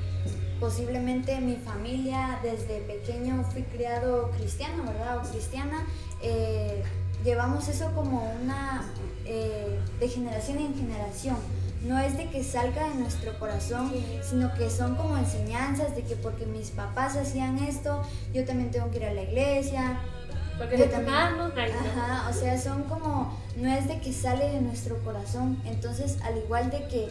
posiblemente mi familia desde pequeño fui criado cristiano, ¿verdad? O cristiana, eh, llevamos eso como una de generación en generación no es de que salga de nuestro corazón, sino que son como enseñanzas de que porque mis papás hacían esto, yo también tengo que ir a la iglesia. Porque yo también, ajá, o sea, son como, no es de que sale de nuestro corazón, entonces al igual de que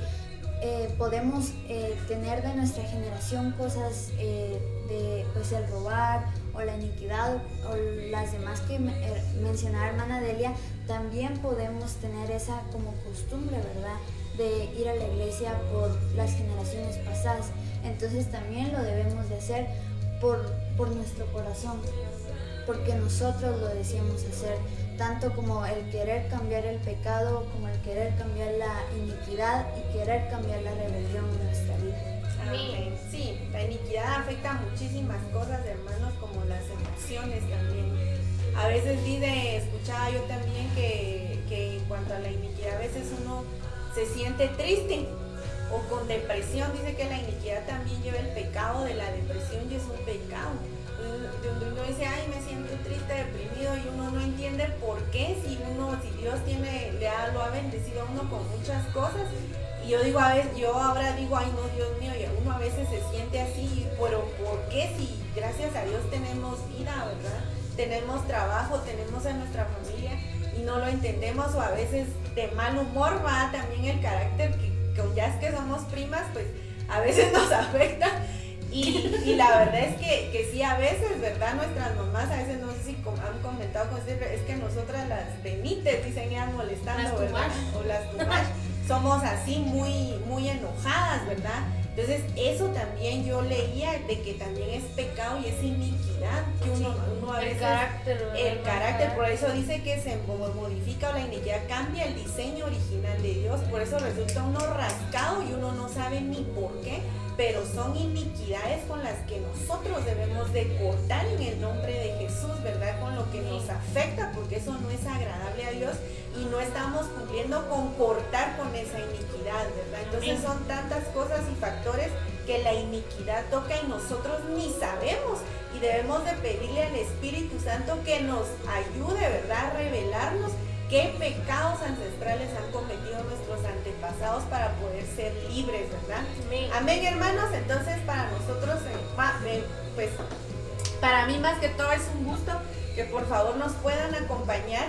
eh, podemos eh, tener de nuestra generación cosas eh, de pues el robar o la iniquidad o las demás que mencionaba hermana Delia, también podemos tener esa como costumbre, ¿verdad? De ir a la iglesia por las generaciones pasadas. Entonces también lo debemos de hacer por, por nuestro corazón, porque nosotros lo decíamos hacer, tanto como el querer cambiar el pecado, como el querer cambiar la iniquidad y querer cambiar la rebelión en nuestra vida. Amén. Sí, la iniquidad afecta muchísimas cosas, hermanos, como las emociones también. A veces dice, escuchaba yo también que, que en cuanto a la iniquidad, a veces uno se siente triste o con depresión. Dice que la iniquidad también lleva el pecado de la depresión y es un pecado. Donde uno dice, ay, me siento triste, deprimido y uno no entiende por qué, si uno, si Dios tiene, le ha, lo ha bendecido a uno con muchas cosas. Y yo digo, a veces, yo ahora digo, ay no, Dios mío, y uno a veces se siente así, pero ¿por qué si gracias a Dios tenemos vida, verdad? Tenemos trabajo, tenemos a nuestra familia y no lo entendemos o a veces de mal humor va también el carácter que, ya es que somos primas, pues a veces nos afecta. Y, la verdad es que, que, sí, a veces, ¿verdad? Nuestras mamás, a veces no sé si han comentado con usted, es que nosotras las benites, dicen, ya molestando, ¿verdad? O las tumash, somos así muy, muy enojadas, ¿verdad? Entonces, eso también yo leía de que también es pecado y es iniquidad que uno, uno a veces. El carácter. El carácter, por eso dice que se modifica o la iniquidad cambia el diseño original de Dios, por eso resulta uno rascado y uno no sabe ni por qué pero son iniquidades con las que nosotros debemos de cortar en el nombre de Jesús, ¿verdad? Con lo que nos afecta, porque eso no es agradable a Dios y no estamos cumpliendo con cortar con esa iniquidad, ¿verdad? Entonces son tantas cosas y factores que la iniquidad toca y nosotros ni sabemos y debemos de pedirle al Espíritu Santo que nos ayude, ¿verdad? A revelarnos qué pecados ancestrales han cometido nuestros antepasados para poder ser libres, ¿verdad? Amén, hermanos. Entonces, para nosotros, eh, pues, para mí más que todo es un gusto que por favor nos puedan acompañar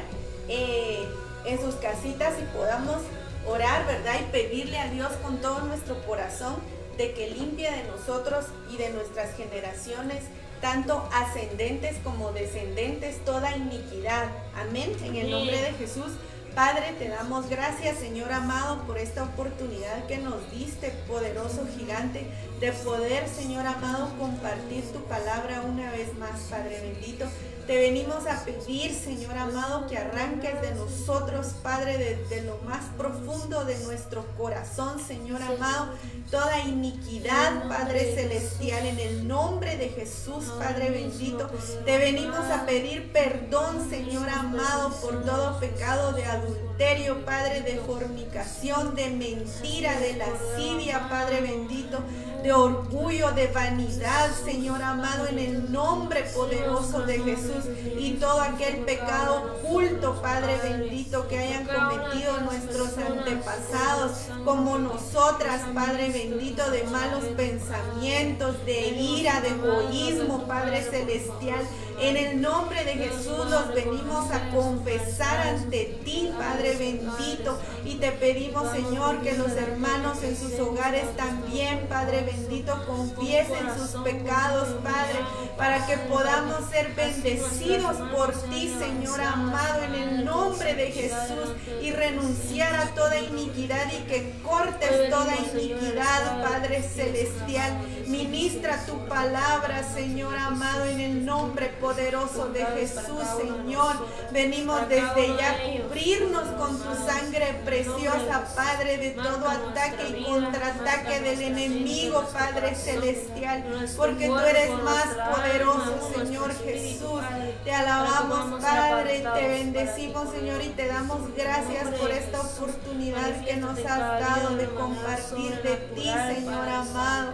eh, en sus casitas y podamos orar, ¿verdad? Y pedirle a Dios con todo nuestro corazón de que limpie de nosotros y de nuestras generaciones tanto ascendentes como descendentes, toda iniquidad. Amén. En el nombre de Jesús. Padre, te damos gracias, Señor amado, por esta oportunidad que nos diste, poderoso gigante, de poder, Señor amado, compartir tu palabra una vez más, Padre bendito. Te venimos a pedir, Señor amado, que arranques de nosotros, Padre, desde lo más profundo de nuestro corazón, Señor amado, toda iniquidad, Padre celestial, en el nombre de Jesús, Padre bendito. Te venimos a pedir perdón, Señor amado, por todo pecado de adulterio, Padre, de fornicación, de mentira, de lascivia, Padre bendito de orgullo, de vanidad, Señor amado, en el nombre poderoso de Jesús. Y todo aquel pecado oculto, Padre bendito, que hayan cometido nuestros antepasados, como nosotras, Padre bendito, de malos pensamientos, de ira, de egoísmo, Padre celestial. En el nombre de Jesús los venimos a confesar ante ti, Padre bendito. Y te pedimos, Señor, que los hermanos en sus hogares también, Padre bendito, confiesen sus pecados, Padre, para que podamos ser bendecidos por ti, Señor amado, en el nombre de Jesús. Y renunciar a toda iniquidad y que cortes toda iniquidad, Padre celestial. Ministra tu palabra, Señor amado, en el nombre poderoso de Jesús, Señor. Venimos desde ya a cubrirnos con tu sangre preciosa, Padre, de todo ataque y contraataque del enemigo, Padre celestial, porque tú eres más poderoso, Señor Jesús. Te alabamos, Padre, te bendecimos, Señor, y te damos gracias por esta oportunidad que nos has dado de compartir de ti, Señor amado.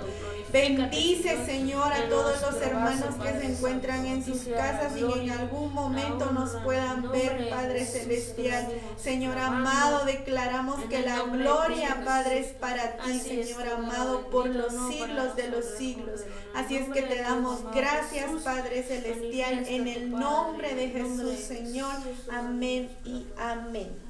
Bendice, Señor, a todos los hermanos que se encuentran en sus casas y en algún momento nos puedan ver, Padre Celestial. Señor amado, declaramos que la gloria, Padre, es para ti, Señor amado, por los siglos de los siglos. Así es que te damos gracias, Padre Celestial, en el nombre de Jesús, Señor. Amén y amén.